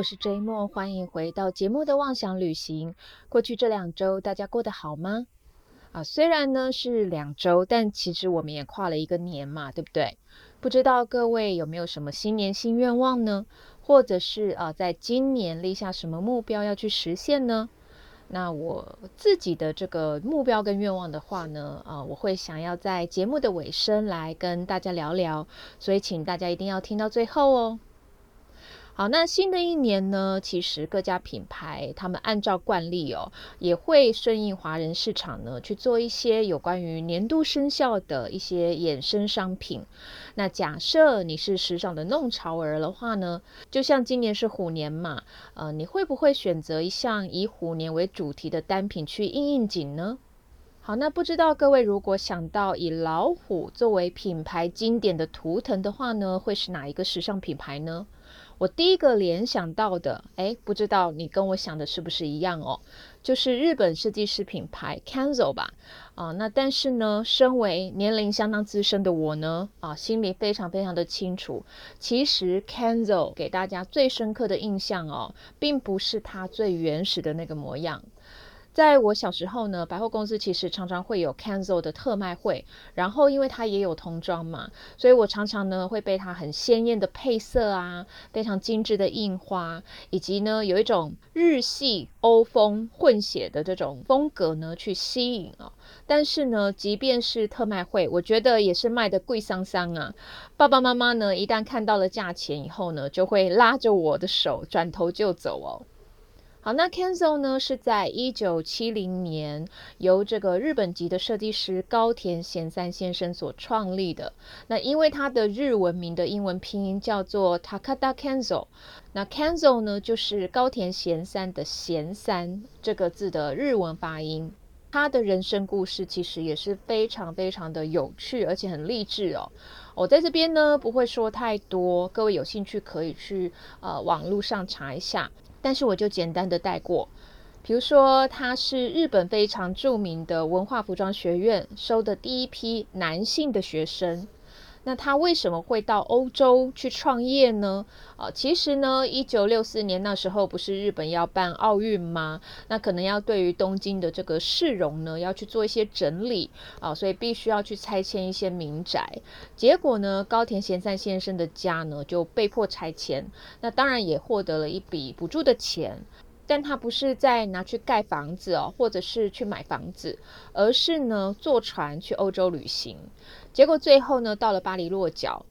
我是 J 莫，欢迎回到节目的妄想旅行。过去这两周，大家过得好吗？啊，虽然呢是两周，但其实我们也跨了一个年嘛，对不对？不知道各位有没有什么新年新愿望呢？或者是啊，在今年立下什么目标要去实现呢？那我自己的这个目标跟愿望的话呢，啊，我会想要在节目的尾声来跟大家聊聊，所以请大家一定要听到最后哦。好，那新的一年呢，其实各家品牌他们按照惯例哦，也会顺应华人市场呢去做一些有关于年度生肖的一些衍生商品。那假设你是时尚的弄潮儿的话呢，就像今年是虎年嘛，呃，你会不会选择一项以虎年为主题的单品去应应景呢？好，那不知道各位如果想到以老虎作为品牌经典的图腾的话呢，会是哪一个时尚品牌呢？我第一个联想到的，哎，不知道你跟我想的是不是一样哦？就是日本设计师品牌 Kanzo 吧。啊，那但是呢，身为年龄相当资深的我呢，啊，心里非常非常的清楚，其实 Kanzo 给大家最深刻的印象哦，并不是它最原始的那个模样。在我小时候呢，百货公司其实常常会有 Kenzo 的特卖会，然后因为它也有童装嘛，所以我常常呢会被它很鲜艳的配色啊，非常精致的印花，以及呢有一种日系欧风混血的这种风格呢去吸引啊。但是呢，即便是特卖会，我觉得也是卖的贵桑桑啊。爸爸妈妈呢一旦看到了价钱以后呢，就会拉着我的手转头就走哦。好，那 Kenzo 呢是在一九七零年由这个日本籍的设计师高田贤三先生所创立的。那因为他的日文名的英文拼音叫做 Takada Kenzo，那 Kenzo 呢就是高田贤三的贤三这个字的日文发音。他的人生故事其实也是非常非常的有趣，而且很励志哦。我在这边呢不会说太多，各位有兴趣可以去呃网络上查一下。但是我就简单的带过，比如说他是日本非常著名的文化服装学院收的第一批男性的学生。那他为什么会到欧洲去创业呢？啊，其实呢，一九六四年那时候不是日本要办奥运吗？那可能要对于东京的这个市容呢，要去做一些整理啊，所以必须要去拆迁一些民宅。结果呢，高田贤三先生的家呢就被迫拆迁，那当然也获得了一笔补助的钱。但他不是在拿去盖房子哦，或者是去买房子，而是呢坐船去欧洲旅行。结果最后呢到了巴黎落脚。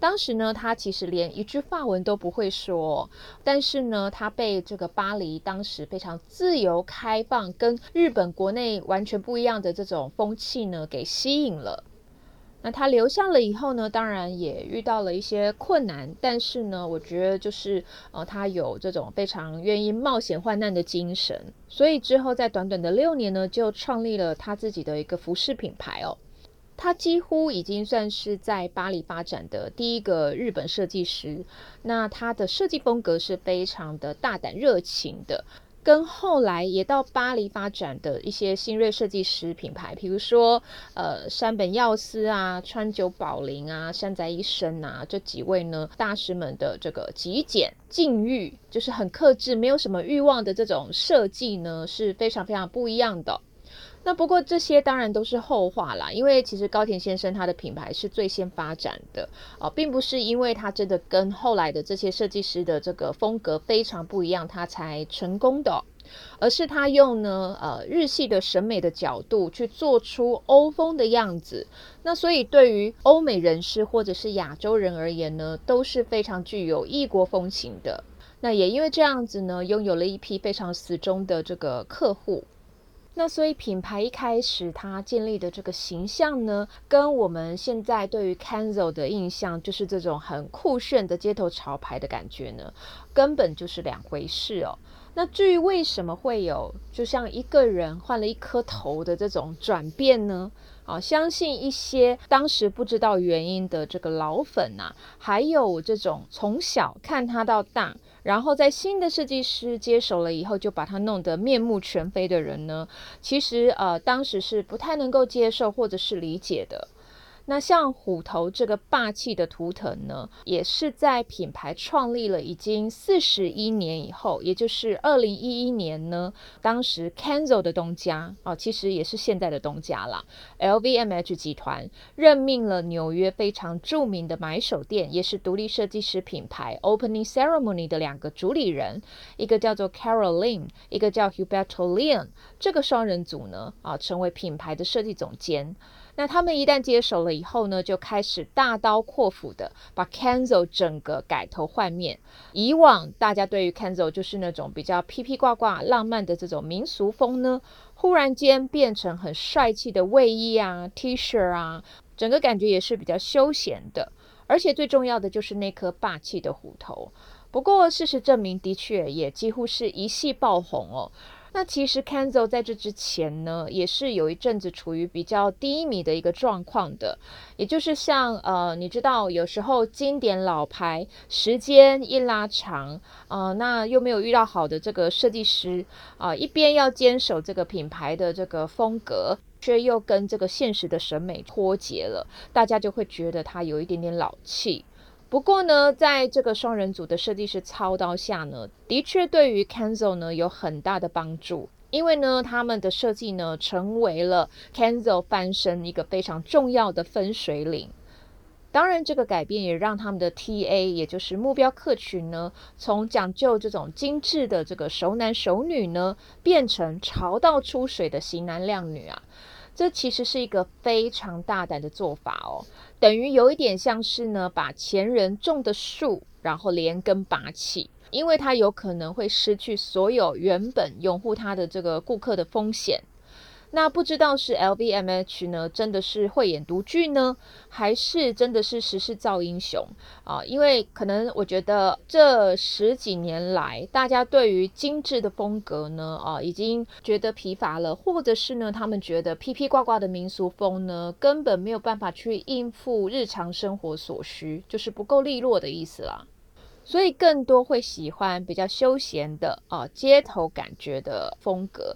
当时呢他其实连一句法文都不会说，但是呢他被这个巴黎当时非常自由开放、跟日本国内完全不一样的这种风气呢给吸引了。那他留下了以后呢，当然也遇到了一些困难，但是呢，我觉得就是呃，他有这种非常愿意冒险患难的精神，所以之后在短短的六年呢，就创立了他自己的一个服饰品牌哦。他几乎已经算是在巴黎发展的第一个日本设计师。那他的设计风格是非常的大胆热情的。跟后来也到巴黎发展的一些新锐设计师品牌，比如说呃山本耀司啊、川久保玲啊、山宅医生啊这几位呢大师们的这个极简禁欲，就是很克制、没有什么欲望的这种设计呢，是非常非常不一样的。那不过这些当然都是后话啦，因为其实高田先生他的品牌是最先发展的啊，并不是因为他真的跟后来的这些设计师的这个风格非常不一样，他才成功的，而是他用呢呃日系的审美的角度去做出欧风的样子。那所以对于欧美人士或者是亚洲人而言呢，都是非常具有异国风情的。那也因为这样子呢，拥有了一批非常死忠的这个客户。那所以品牌一开始它建立的这个形象呢，跟我们现在对于 Kenzo 的印象，就是这种很酷炫的街头潮牌的感觉呢，根本就是两回事哦。那至于为什么会有就像一个人换了一颗头的这种转变呢？啊，相信一些当时不知道原因的这个老粉呐，还有这种从小看他到大。然后在新的设计师接手了以后，就把他弄得面目全非的人呢，其实呃当时是不太能够接受或者是理解的。那像虎头这个霸气的图腾呢，也是在品牌创立了已经四十一年以后，也就是二零一一年呢，当时 Kenzo 的东家啊，其实也是现在的东家啦，LVMH 集团任命了纽约非常著名的买手店，也是独立设计师品牌 Opening Ceremony 的两个主理人，一个叫做 Caroline，一个叫 Huberto Leon，这个双人组呢，啊，成为品牌的设计总监。那他们一旦接手了以后呢，就开始大刀阔斧的把 Kenzo 整个改头换面。以往大家对于 Kenzo 就是那种比较披披挂挂、浪漫的这种民俗风呢，忽然间变成很帅气的卫衣啊、T 恤啊，整个感觉也是比较休闲的。而且最重要的就是那颗霸气的虎头。不过事实证明，的确也几乎是一系爆红哦。那其实 Kenzo 在这之前呢，也是有一阵子处于比较低迷的一个状况的，也就是像呃，你知道有时候经典老牌时间一拉长，呃，那又没有遇到好的这个设计师啊，一边要坚守这个品牌的这个风格，却又跟这个现实的审美脱节了，大家就会觉得他有一点点老气。不过呢，在这个双人组的设计师操刀下呢，的确对于 Kenzo 呢有很大的帮助，因为呢，他们的设计呢成为了 Kenzo 翻身一个非常重要的分水岭。当然，这个改变也让他们的 TA，也就是目标客群呢，从讲究这种精致的这个熟男熟女呢，变成潮到出水的型男靓女啊。这其实是一个非常大胆的做法哦，等于有一点像是呢，把前人种的树，然后连根拔起，因为他有可能会失去所有原本拥护他的这个顾客的风险。那不知道是 LVMH 呢，真的是慧眼独具呢，还是真的是时势造英雄啊？因为可能我觉得这十几年来，大家对于精致的风格呢，啊，已经觉得疲乏了，或者是呢，他们觉得披披挂挂的民俗风呢，根本没有办法去应付日常生活所需，就是不够利落的意思啦。所以更多会喜欢比较休闲的啊，街头感觉的风格。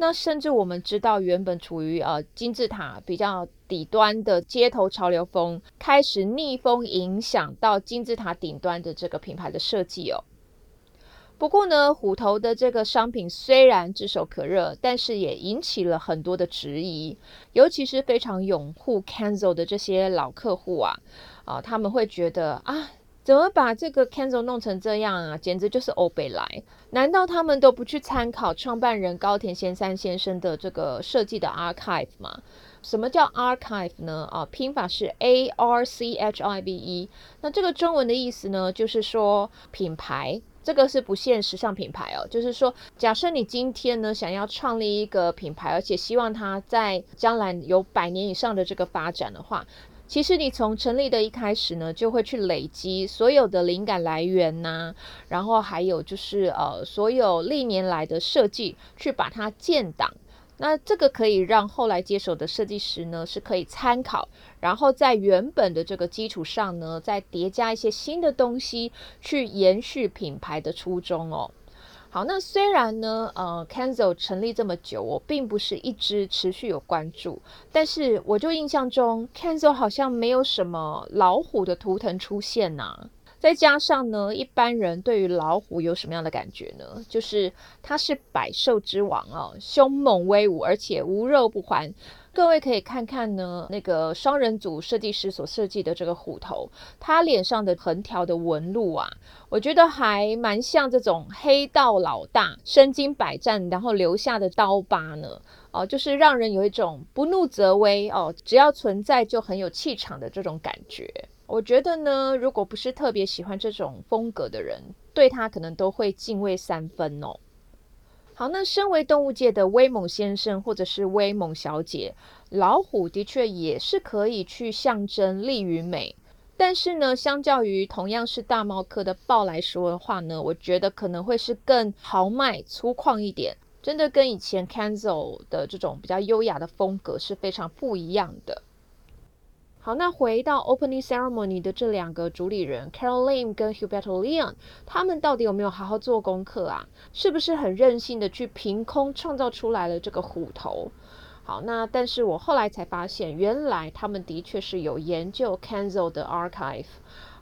那甚至我们知道，原本处于呃金字塔比较底端的街头潮流风，开始逆风影响到金字塔顶端的这个品牌的设计哦。不过呢，虎头的这个商品虽然炙手可热，但是也引起了很多的质疑，尤其是非常拥护 Kenzo 的这些老客户啊，啊，他们会觉得啊。怎么把这个 Kenzo 弄成这样啊？简直就是欧北来！难道他们都不去参考创办人高田贤三先生的这个设计的 archive 吗？什么叫 archive 呢？啊，拼法是 A R C H I V E。那这个中文的意思呢，就是说品牌，这个是不限时尚品牌哦。就是说，假设你今天呢想要创立一个品牌，而且希望它在将来有百年以上的这个发展的话。其实你从成立的一开始呢，就会去累积所有的灵感来源呐，然后还有就是呃，所有历年来的设计去把它建档，那这个可以让后来接手的设计师呢是可以参考，然后在原本的这个基础上呢，再叠加一些新的东西，去延续品牌的初衷哦。好，那虽然呢，呃，Kenzo 成立这么久，我并不是一直持续有关注，但是我就印象中，Kenzo 好像没有什么老虎的图腾出现呐。再加上呢，一般人对于老虎有什么样的感觉呢？就是它是百兽之王哦，凶猛威武，而且无肉不欢。各位可以看看呢，那个双人组设计师所设计的这个虎头，他脸上的横条的纹路啊，我觉得还蛮像这种黑道老大身经百战然后留下的刀疤呢。哦，就是让人有一种不怒则威哦，只要存在就很有气场的这种感觉。我觉得呢，如果不是特别喜欢这种风格的人，对他可能都会敬畏三分哦。好，那身为动物界的威猛先生或者是威猛小姐，老虎的确也是可以去象征力与美。但是呢，相较于同样是大猫科的豹来说的话呢，我觉得可能会是更豪迈粗犷一点，真的跟以前 Kenzo 的这种比较优雅的风格是非常不一样的。好，那回到 opening ceremony 的这两个主理人 Carol Lim 跟 Hubert Leon，他们到底有没有好好做功课啊？是不是很任性的去凭空创造出来了这个虎头？好，那但是我后来才发现，原来他们的确是有研究 Kenzo 的 archive，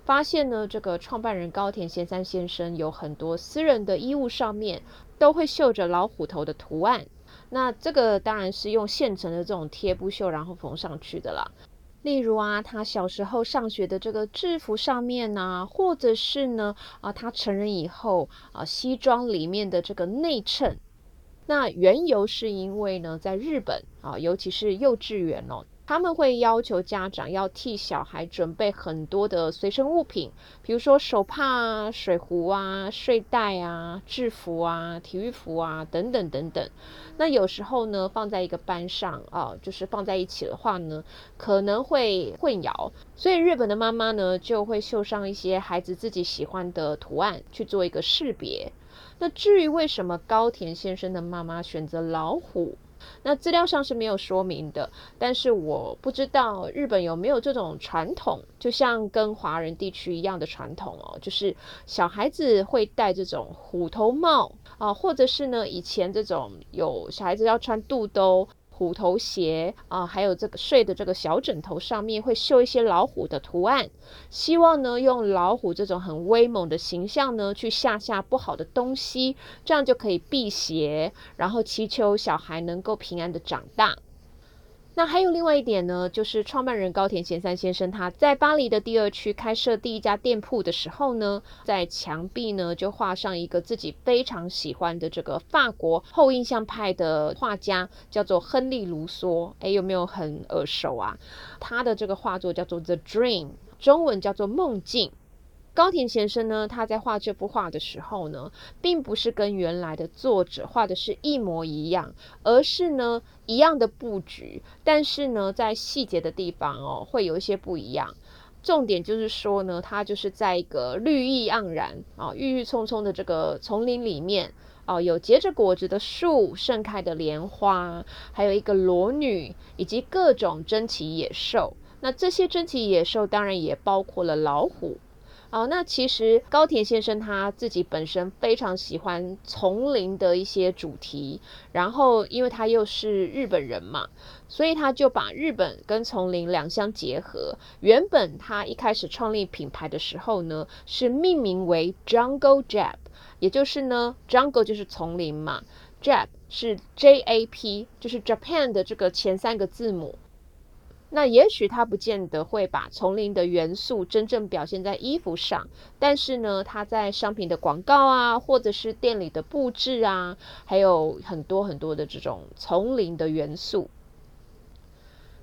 发现呢，这个创办人高田贤三先生有很多私人的衣物上面都会绣着老虎头的图案。那这个当然是用现成的这种贴布绣，然后缝上去的啦。例如啊，他小时候上学的这个制服上面呢，或者是呢啊，他成人以后啊，西装里面的这个内衬。那缘由是因为呢，在日本啊，尤其是幼稚园哦。他们会要求家长要替小孩准备很多的随身物品，比如说手帕啊、水壶啊、睡袋啊、制服啊、体育服啊等等等等。那有时候呢，放在一个班上啊，就是放在一起的话呢，可能会混淆。所以日本的妈妈呢，就会绣上一些孩子自己喜欢的图案去做一个识别。那至于为什么高田先生的妈妈选择老虎？那资料上是没有说明的，但是我不知道日本有没有这种传统，就像跟华人地区一样的传统哦，就是小孩子会戴这种虎头帽啊，或者是呢以前这种有小孩子要穿肚兜。虎头鞋啊，还有这个睡的这个小枕头上面会绣一些老虎的图案，希望呢用老虎这种很威猛的形象呢去吓吓不好的东西，这样就可以辟邪，然后祈求小孩能够平安的长大。那还有另外一点呢，就是创办人高田贤三先生他在巴黎的第二区开设第一家店铺的时候呢，在墙壁呢就画上一个自己非常喜欢的这个法国后印象派的画家，叫做亨利卢梭。诶，有没有很耳熟啊？他的这个画作叫做《The Dream》，中文叫做《梦境》。高田先生呢，他在画这幅画的时候呢，并不是跟原来的作者画的是一模一样，而是呢一样的布局，但是呢在细节的地方哦会有一些不一样。重点就是说呢，他就是在一个绿意盎然啊、郁郁葱葱的这个丛林里面哦，有结着果子的树、盛开的莲花，还有一个裸女以及各种珍奇野兽。那这些珍奇野兽当然也包括了老虎。哦，那其实高田先生他自己本身非常喜欢丛林的一些主题，然后因为他又是日本人嘛，所以他就把日本跟丛林两相结合。原本他一开始创立品牌的时候呢，是命名为 Jungle Jap，也就是呢，Jungle 就是丛林嘛，Jap 是 J A P，就是 Japan 的这个前三个字母。那也许他不见得会把丛林的元素真正表现在衣服上，但是呢，他在商品的广告啊，或者是店里的布置啊，还有很多很多的这种丛林的元素。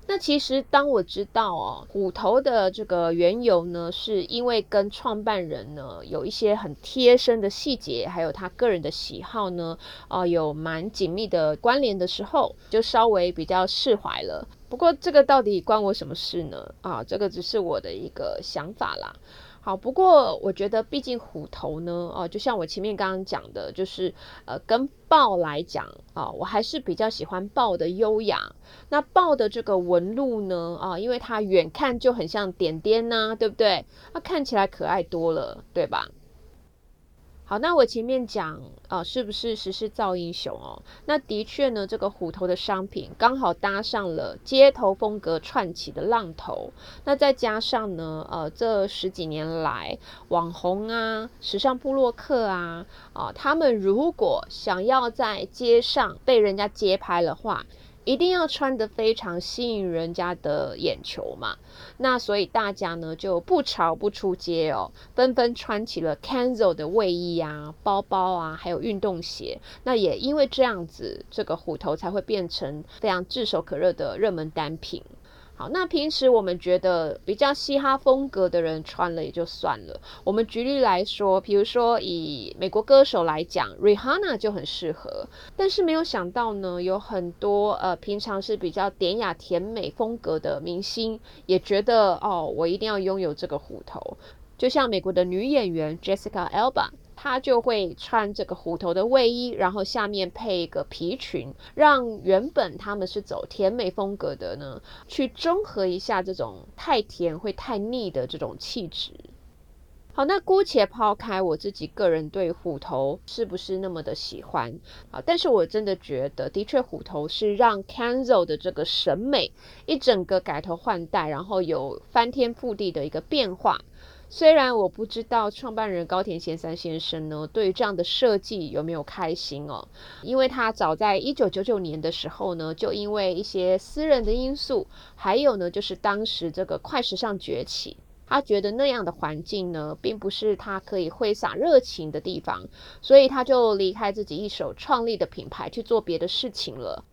那其实当我知道哦，虎头的这个缘由呢，是因为跟创办人呢有一些很贴身的细节，还有他个人的喜好呢，啊，有蛮紧密的关联的时候，就稍微比较释怀了。不过这个到底关我什么事呢？啊，这个只是我的一个想法啦。好，不过我觉得毕竟虎头呢，哦，就像我前面刚刚讲的，就是呃，跟豹来讲啊，我还是比较喜欢豹的优雅。那豹的这个纹路呢，啊，因为它远看就很像点点呐，对不对？那看起来可爱多了，对吧？好，那我前面讲啊，是不是时势造英雄哦？那的确呢，这个虎头的商品刚好搭上了街头风格串起的浪头。那再加上呢，呃，这十几年来，网红啊、时尚部落客啊，啊，他们如果想要在街上被人家街拍的话，一定要穿得非常吸引人家的眼球嘛，那所以大家呢就不潮不出街哦，纷纷穿起了 c a n z o 的卫衣啊、包包啊，还有运动鞋。那也因为这样子，这个虎头才会变成非常炙手可热的热门单品。好，那平时我们觉得比较嘻哈风格的人穿了也就算了。我们举例来说，比如说以美国歌手来讲，Rihanna 就很适合。但是没有想到呢，有很多呃平常是比较典雅甜美风格的明星，也觉得哦，我一定要拥有这个虎头。就像美国的女演员 Jessica Alba。他就会穿这个虎头的卫衣，然后下面配一个皮裙，让原本他们是走甜美风格的呢，去中和一下这种太甜会太腻的这种气质。好，那姑且抛开我自己个人对虎头是不是那么的喜欢啊，但是我真的觉得，的确虎头是让 Kenzo 的这个审美一整个改头换代，然后有翻天覆地的一个变化。虽然我不知道创办人高田贤三先生呢，对于这样的设计有没有开心哦，因为他早在一九九九年的时候呢，就因为一些私人的因素，还有呢，就是当时这个快时尚崛起。他觉得那样的环境呢，并不是他可以挥洒热情的地方，所以他就离开自己一手创立的品牌去做别的事情了。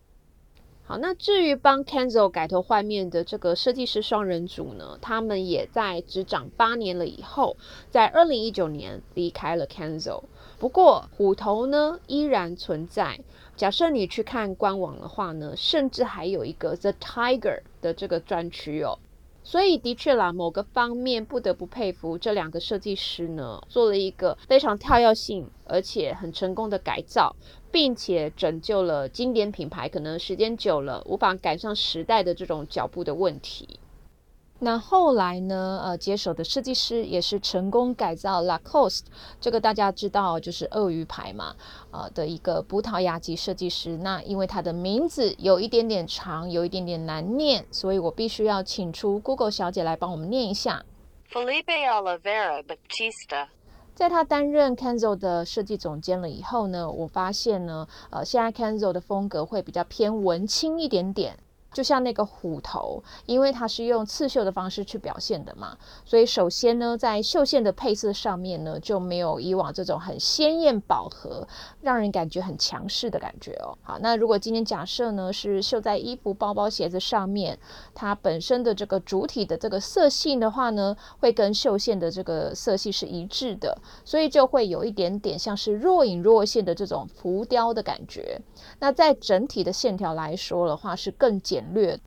好，那至于帮 Kenzo 改头换面的这个设计师双人组呢，他们也在执掌八年了以后，在二零一九年离开了 Kenzo。不过虎头呢依然存在。假设你去看官网的话呢，甚至还有一个 The Tiger 的这个专区哦。所以的确啦，某个方面不得不佩服这两个设计师呢，做了一个非常跳跃性而且很成功的改造，并且拯救了经典品牌可能时间久了无法赶上时代的这种脚步的问题。那后来呢？呃，接手的设计师也是成功改造 Lacoste，这个大家知道就是鳄鱼牌嘛，呃的一个葡萄牙籍设计师。那因为他的名字有一点点长，有一点点难念，所以我必须要请出 Google 小姐来帮我们念一下。Felipe Oliveira Batista。在他担任 Kenzo 的设计总监了以后呢，我发现呢，呃，现在 Kenzo 的风格会比较偏文青一点点。就像那个虎头，因为它是用刺绣的方式去表现的嘛，所以首先呢，在绣线的配色上面呢，就没有以往这种很鲜艳饱和，让人感觉很强势的感觉哦。好，那如果今天假设呢是绣在衣服、包包、鞋子上面，它本身的这个主体的这个色系的话呢，会跟绣线的这个色系是一致的，所以就会有一点点像是若隐若现的这种浮雕的感觉。那在整体的线条来说的话，是更简。略，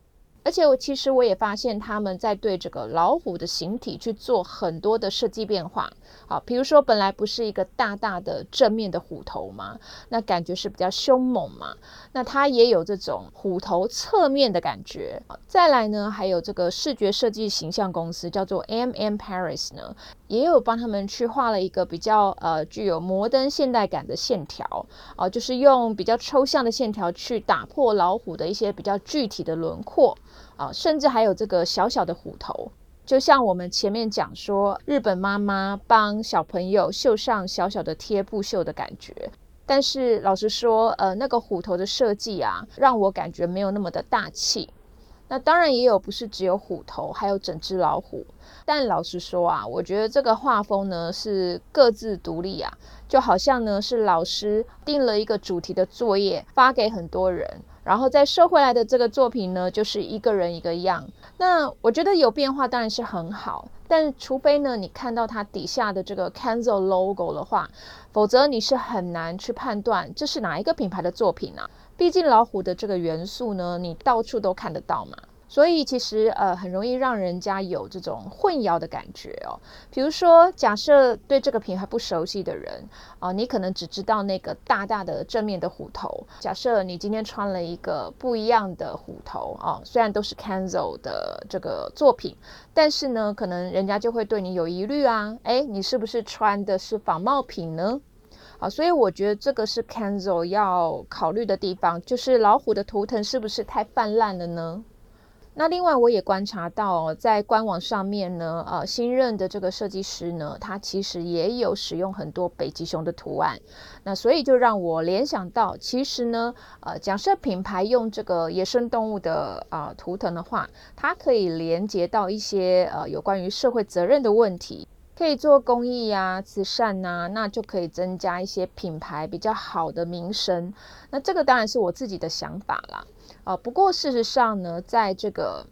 而且我其实我也发现他们在对这个老虎的形体去做很多的设计变化。好，比如说本来不是一个大大的正面的虎头嘛，那感觉是比较凶猛嘛，那它也有这种虎头侧面的感觉。再来呢，还有这个视觉设计形象公司叫做 M M Paris 呢，也有帮他们去画了一个比较呃具有摩登现代感的线条啊，就是用比较抽象的线条去打破老虎的一些比较具体的轮廓啊，甚至还有这个小小的虎头。就像我们前面讲说，日本妈妈帮小朋友绣上小小的贴布绣的感觉，但是老实说，呃，那个虎头的设计啊，让我感觉没有那么的大气。那当然也有不是只有虎头，还有整只老虎。但老实说啊，我觉得这个画风呢是各自独立啊，就好像呢是老师定了一个主题的作业发给很多人。然后再收回来的这个作品呢，就是一个人一个样。那我觉得有变化当然是很好，但除非呢你看到它底下的这个 Kenzo logo 的话，否则你是很难去判断这是哪一个品牌的作品啊。毕竟老虎的这个元素呢，你到处都看得到嘛。所以其实呃很容易让人家有这种混淆的感觉哦。比如说，假设对这个品牌不熟悉的人啊，你可能只知道那个大大的正面的虎头。假设你今天穿了一个不一样的虎头啊，虽然都是 Kenzo 的这个作品，但是呢，可能人家就会对你有疑虑啊。哎，你是不是穿的是仿冒品呢？啊，所以我觉得这个是 Kenzo 要考虑的地方，就是老虎的图腾是不是太泛滥了呢？那另外我也观察到，在官网上面呢，呃，新任的这个设计师呢，他其实也有使用很多北极熊的图案。那所以就让我联想到，其实呢，呃，假设品牌用这个野生动物的啊图腾的话，它可以连接到一些呃有关于社会责任的问题，可以做公益呀、慈善呐，那就可以增加一些品牌比较好的名声。那这个当然是我自己的想法啦。啊，不过事实上呢，在这个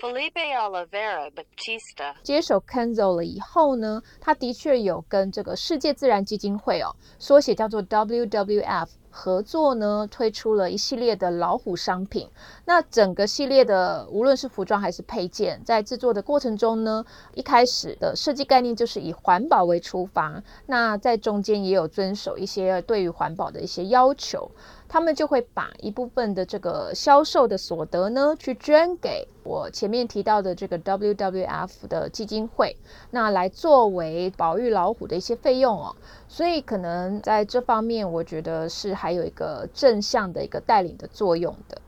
Felipe Oliveira Batista 接手 Kenzo 了以后呢，他的确有跟这个世界自然基金会哦，缩写叫做 WWF。合作呢，推出了一系列的老虎商品。那整个系列的，无论是服装还是配件，在制作的过程中呢，一开始的设计概念就是以环保为出发。那在中间也有遵守一些对于环保的一些要求。他们就会把一部分的这个销售的所得呢，去捐给我前面提到的这个 WWF 的基金会，那来作为保育老虎的一些费用哦。所以可能在这方面，我觉得是还有一个正向的一个带领的作用的。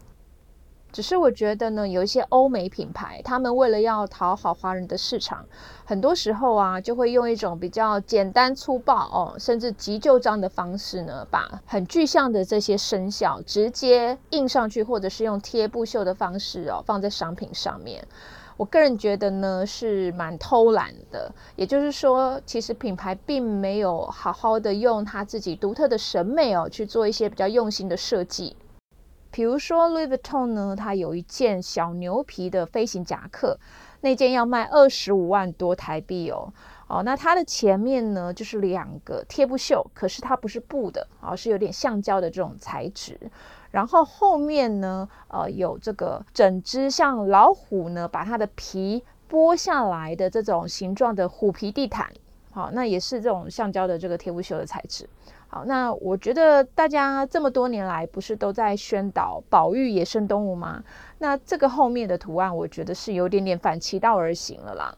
只是我觉得呢，有一些欧美品牌，他们为了要讨好华人的市场，很多时候啊，就会用一种比较简单粗暴哦，甚至急救章的方式呢，把很具象的这些生肖直接印上去，或者是用贴布绣的方式哦，放在商品上面。我个人觉得呢，是蛮偷懒的。也就是说，其实品牌并没有好好的用他自己独特的审美哦，去做一些比较用心的设计。比如说 Louis Vuitton 呢，它有一件小牛皮的飞行夹克，那件要卖二十五万多台币哦。哦，那它的前面呢就是两个贴布袖，可是它不是布的，而是有点橡胶的这种材质。然后后面呢，呃，有这个整只像老虎呢，把它的皮剥下来的这种形状的虎皮地毯。好，那也是这种橡胶的这个贴布袖的材质。好，那我觉得大家这么多年来不是都在宣导保育野生动物吗？那这个后面的图案，我觉得是有点点反其道而行了啦。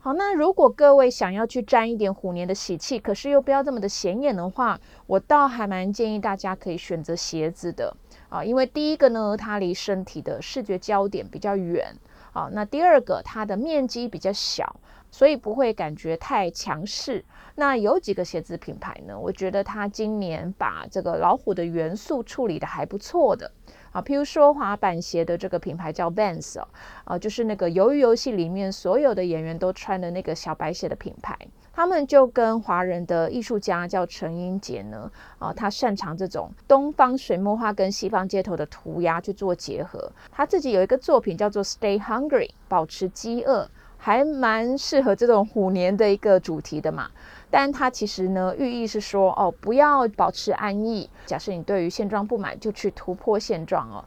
好，那如果各位想要去沾一点虎年的喜气，可是又不要这么的显眼的话，我倒还蛮建议大家可以选择鞋子的啊，因为第一个呢，它离身体的视觉焦点比较远啊，那第二个它的面积比较小。所以不会感觉太强势。那有几个鞋子品牌呢？我觉得它今年把这个老虎的元素处理的还不错的啊。譬如说滑板鞋的这个品牌叫 Vans 哦，啊，就是那个鱿鱼游戏里面所有的演员都穿的那个小白鞋的品牌。他们就跟华人的艺术家叫陈英杰呢，啊，他擅长这种东方水墨画跟西方街头的涂鸦去做结合。他自己有一个作品叫做 Stay Hungry，保持饥饿。还蛮适合这种虎年的一个主题的嘛，但它其实呢，寓意是说哦，不要保持安逸。假设你对于现状不满，就去突破现状哦。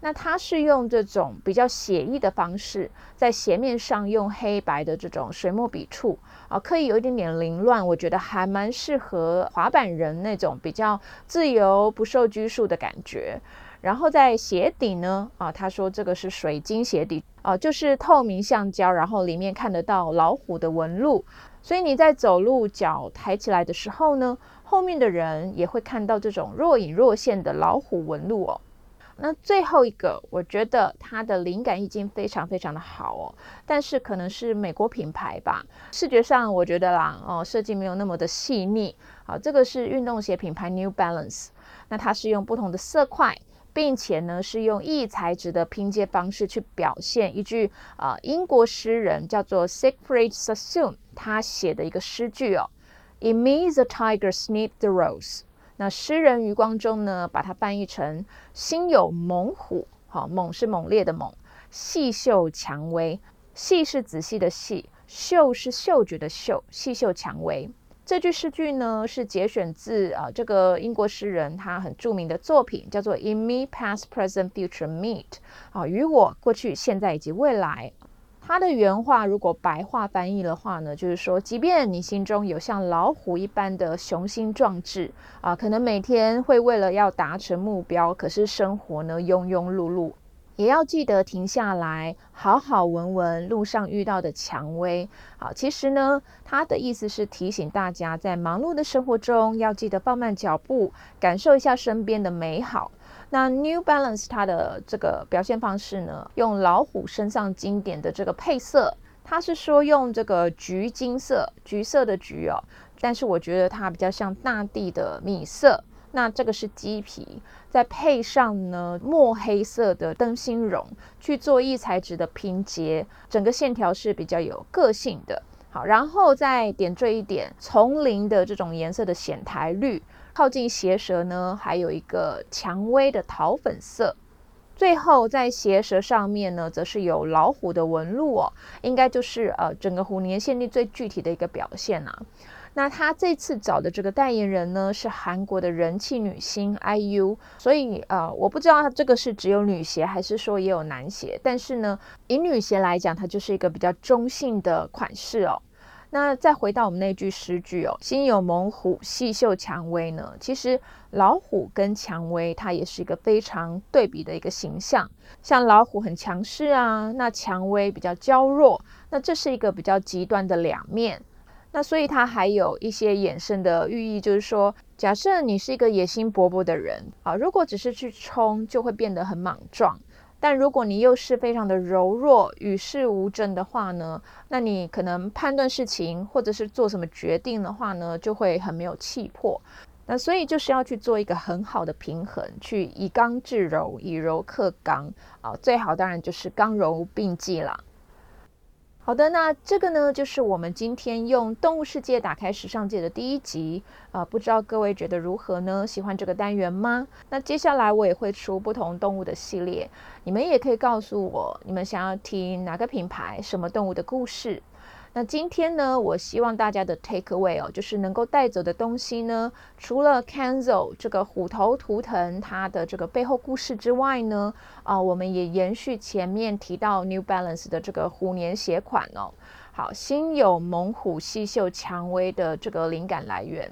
那它是用这种比较写意的方式，在鞋面上用黑白的这种水墨笔触啊，可以有一点点凌乱，我觉得还蛮适合滑板人那种比较自由不受拘束的感觉。然后在鞋底呢，啊，他说这个是水晶鞋底，啊，就是透明橡胶，然后里面看得到老虎的纹路，所以你在走路脚抬起来的时候呢，后面的人也会看到这种若隐若现的老虎纹路哦。那最后一个，我觉得它的灵感意境非常非常的好哦，但是可能是美国品牌吧，视觉上我觉得啦，哦，设计没有那么的细腻。好，这个是运动鞋品牌 New Balance，那它是用不同的色块。并且呢，是用异材质的拼接方式去表现一句啊，英国诗人叫做 Siegfried Sassoon 他写的一个诗句哦，In me the tiger sniffed the rose。那诗人余光中呢，把它翻译成心有猛虎，好，猛是猛烈的猛，细嗅蔷薇，细是仔细的细，嗅是嗅觉的嗅，细嗅蔷薇。这句诗句呢，是节选自啊这个英国诗人他很著名的作品，叫做 In me, past, present, future meet。啊，与我过去、现在以及未来。他的原话如果白话翻译的话呢，就是说，即便你心中有像老虎一般的雄心壮志啊，可能每天会为了要达成目标，可是生活呢庸庸碌碌。也要记得停下来，好好闻闻路上遇到的蔷薇。好，其实呢，他的意思是提醒大家，在忙碌的生活中，要记得放慢脚步，感受一下身边的美好。那 New Balance 它的这个表现方式呢，用老虎身上经典的这个配色，它是说用这个橘金色，橘色的橘哦，但是我觉得它比较像大地的米色。那这个是鸡皮，再配上呢墨黑色的灯芯绒去做异材质的拼接，整个线条是比较有个性的。好，然后再点缀一点丛林的这种颜色的显台绿，靠近鞋舌呢还有一个蔷薇的桃粉色，最后在鞋舌上面呢则是有老虎的纹路哦，应该就是呃整个虎年限定最具体的一个表现啊。那他这次找的这个代言人呢，是韩国的人气女星 IU，所以呃，我不知道他这个是只有女鞋，还是说也有男鞋。但是呢，以女鞋来讲，它就是一个比较中性的款式哦。那再回到我们那句诗句哦，“心有猛虎，细嗅蔷薇”呢？其实老虎跟蔷薇，它也是一个非常对比的一个形象。像老虎很强势啊，那蔷薇比较娇弱，那这是一个比较极端的两面。那所以它还有一些衍生的寓意，就是说，假设你是一个野心勃勃的人啊，如果只是去冲，就会变得很莽撞。但如果你又是非常的柔弱、与世无争的话呢，那你可能判断事情或者是做什么决定的话呢，就会很没有气魄。那所以就是要去做一个很好的平衡，去以刚制柔，以柔克刚啊，最好当然就是刚柔并济了。好的，那这个呢，就是我们今天用动物世界打开时尚界的第一集啊，不知道各位觉得如何呢？喜欢这个单元吗？那接下来我也会出不同动物的系列，你们也可以告诉我，你们想要听哪个品牌、什么动物的故事。那今天呢，我希望大家的 take away 哦，就是能够带走的东西呢，除了 kanzo 这个虎头图腾它的这个背后故事之外呢，啊，我们也延续前面提到 New Balance 的这个虎年鞋款哦。好，心有猛虎，细嗅蔷薇的这个灵感来源。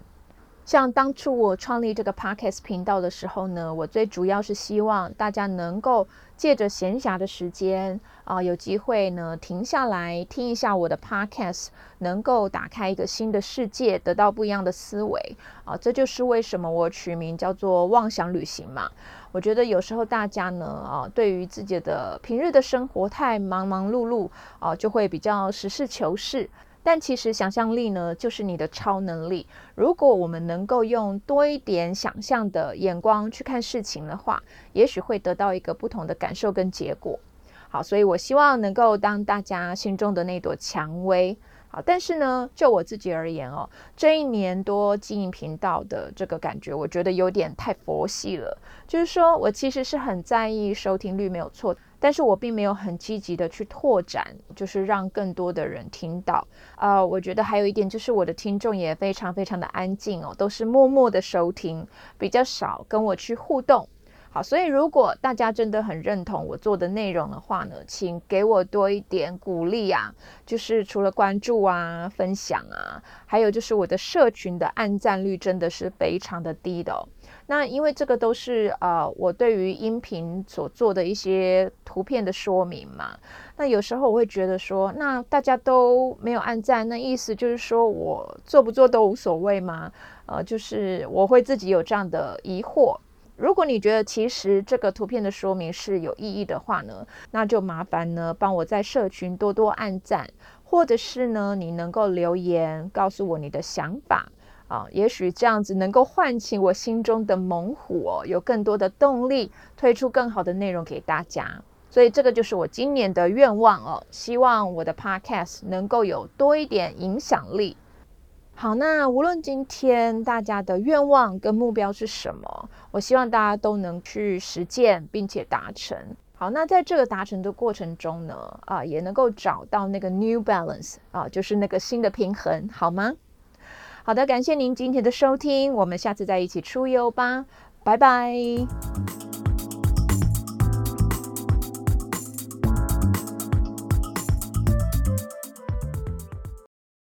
像当初我创立这个 podcast 频道的时候呢，我最主要是希望大家能够借着闲暇的时间啊，有机会呢停下来听一下我的 podcast，能够打开一个新的世界，得到不一样的思维啊。这就是为什么我取名叫做妄想旅行嘛。我觉得有时候大家呢啊，对于自己的平日的生活太忙忙碌碌啊，就会比较实事求是。但其实想象力呢，就是你的超能力。如果我们能够用多一点想象的眼光去看事情的话，也许会得到一个不同的感受跟结果。好，所以我希望能够当大家心中的那朵蔷薇。好，但是呢，就我自己而言哦，这一年多经营频道的这个感觉，我觉得有点太佛系了。就是说我其实是很在意收听率，没有错。但是我并没有很积极的去拓展，就是让更多的人听到。呃，我觉得还有一点就是我的听众也非常非常的安静哦，都是默默的收听，比较少跟我去互动。好，所以如果大家真的很认同我做的内容的话呢，请给我多一点鼓励啊！就是除了关注啊、分享啊，还有就是我的社群的按赞率真的是非常的低的。那因为这个都是呃我对于音频所做的一些图片的说明嘛，那有时候我会觉得说，那大家都没有按赞，那意思就是说我做不做都无所谓吗？呃，就是我会自己有这样的疑惑。如果你觉得其实这个图片的说明是有意义的话呢，那就麻烦呢帮我在社群多多按赞，或者是呢你能够留言告诉我你的想法。啊，也许这样子能够唤起我心中的猛虎哦，有更多的动力推出更好的内容给大家。所以这个就是我今年的愿望哦，希望我的 podcast 能够有多一点影响力。好，那无论今天大家的愿望跟目标是什么，我希望大家都能去实践并且达成。好，那在这个达成的过程中呢，啊，也能够找到那个 new balance 啊，就是那个新的平衡，好吗？好的，感谢您今天的收听，我们下次再一起出游吧，拜拜。